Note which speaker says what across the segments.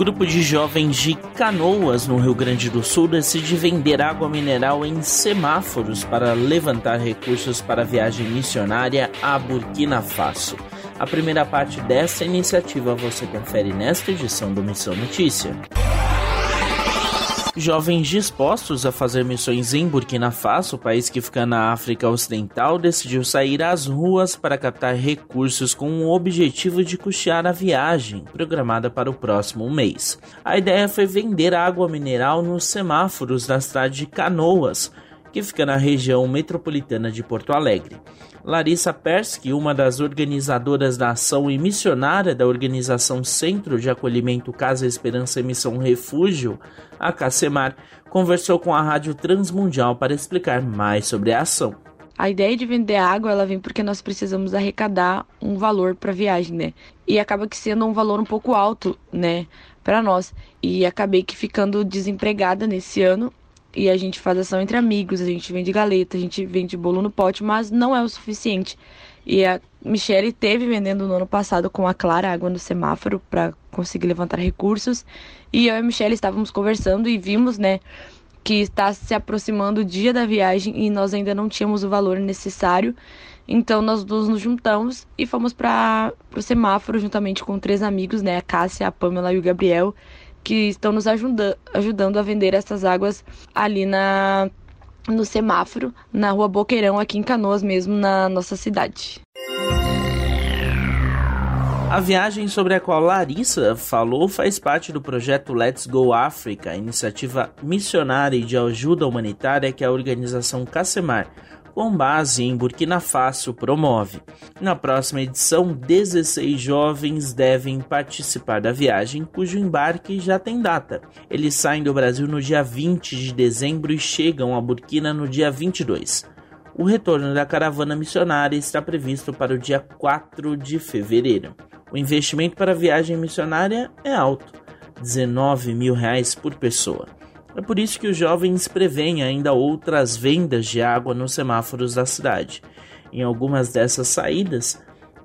Speaker 1: Grupo de jovens de Canoas, no Rio Grande do Sul, decide vender água mineral em semáforos para levantar recursos para a viagem missionária a Burkina Faso. A primeira parte dessa iniciativa você confere nesta edição do Missão Notícia. Jovens dispostos a fazer missões em Burkina Faso, país que fica na África Ocidental, decidiu sair às ruas para captar recursos com o objetivo de custear a viagem, programada para o próximo mês. A ideia foi vender água mineral nos semáforos da cidade de Canoas, que fica na região metropolitana de Porto Alegre. Larissa Persky, uma das organizadoras da ação e missionária da organização Centro de Acolhimento Casa Esperança e Missão Refúgio, a CACEMAR, conversou com a Rádio Transmundial para explicar mais sobre a ação.
Speaker 2: A ideia de vender água, ela vem porque nós precisamos arrecadar um valor para a viagem, né? E acaba que sendo um valor um pouco alto, né, para nós. E acabei que ficando desempregada nesse ano e a gente faz ação entre amigos, a gente vende galeta, a gente vende bolo no pote, mas não é o suficiente. E a Michelle teve vendendo no ano passado com a Clara água no semáforo para conseguir levantar recursos. E eu e a Michelle estávamos conversando e vimos, né, que está se aproximando o dia da viagem e nós ainda não tínhamos o valor necessário. Então nós nos juntamos e fomos para o semáforo juntamente com três amigos, né, a Cássia, a Pamela e o Gabriel que estão nos ajuda, ajudando a vender essas águas ali na no semáforo, na rua Boqueirão, aqui em Canoas mesmo, na nossa cidade.
Speaker 1: A viagem sobre a qual Larissa falou faz parte do projeto Let's Go Africa, iniciativa missionária de ajuda humanitária que a organização Casemar com base em Burkina Faso, promove. Na próxima edição, 16 jovens devem participar da viagem, cujo embarque já tem data. Eles saem do Brasil no dia 20 de dezembro e chegam a Burkina no dia 22. O retorno da caravana missionária está previsto para o dia 4 de fevereiro. O investimento para a viagem missionária é alto, 19 mil reais por pessoa. É por isso que os jovens prevêem ainda outras vendas de água nos semáforos da cidade. Em algumas dessas saídas,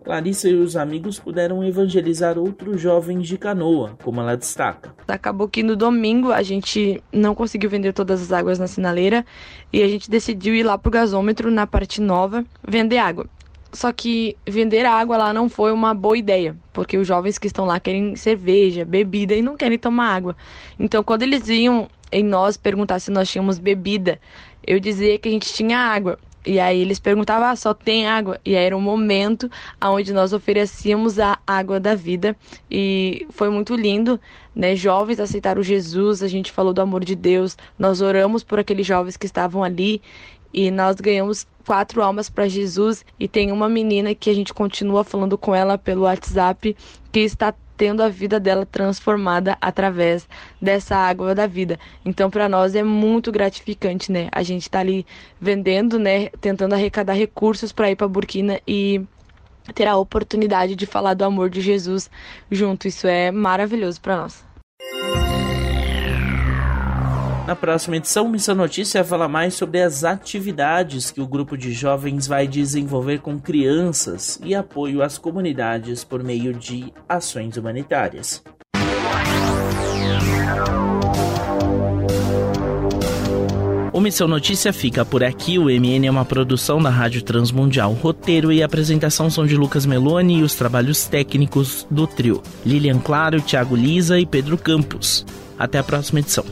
Speaker 1: Larissa e os amigos puderam evangelizar outros jovens de canoa, como ela destaca.
Speaker 2: Acabou que no domingo a gente não conseguiu vender todas as águas na sinaleira e a gente decidiu ir lá pro gasômetro na parte nova vender água. Só que vender água lá não foi uma boa ideia, porque os jovens que estão lá querem cerveja, bebida e não querem tomar água. Então, quando eles iam em nós perguntar se nós tínhamos bebida, eu dizia que a gente tinha água. E aí eles perguntavam, ah, só tem água? E aí era um momento onde nós oferecíamos a água da vida. E foi muito lindo, né? Jovens aceitaram Jesus, a gente falou do amor de Deus, nós oramos por aqueles jovens que estavam ali e nós ganhamos quatro almas para Jesus e tem uma menina que a gente continua falando com ela pelo WhatsApp que está tendo a vida dela transformada através dessa água da vida. Então, para nós é muito gratificante, né? A gente tá ali vendendo, né? Tentando arrecadar recursos para ir para Burkina e ter a oportunidade de falar do amor de Jesus junto. Isso é maravilhoso para nós.
Speaker 1: Na próxima edição, Missão Notícia fala mais sobre as atividades que o grupo de jovens vai desenvolver com crianças e apoio às comunidades por meio de ações humanitárias. O Missão Notícia fica por aqui. O MN é uma produção da Rádio Transmundial. Roteiro e apresentação são de Lucas Meloni e os trabalhos técnicos do trio. Lilian Claro, Thiago Lisa e Pedro Campos. Até a próxima edição.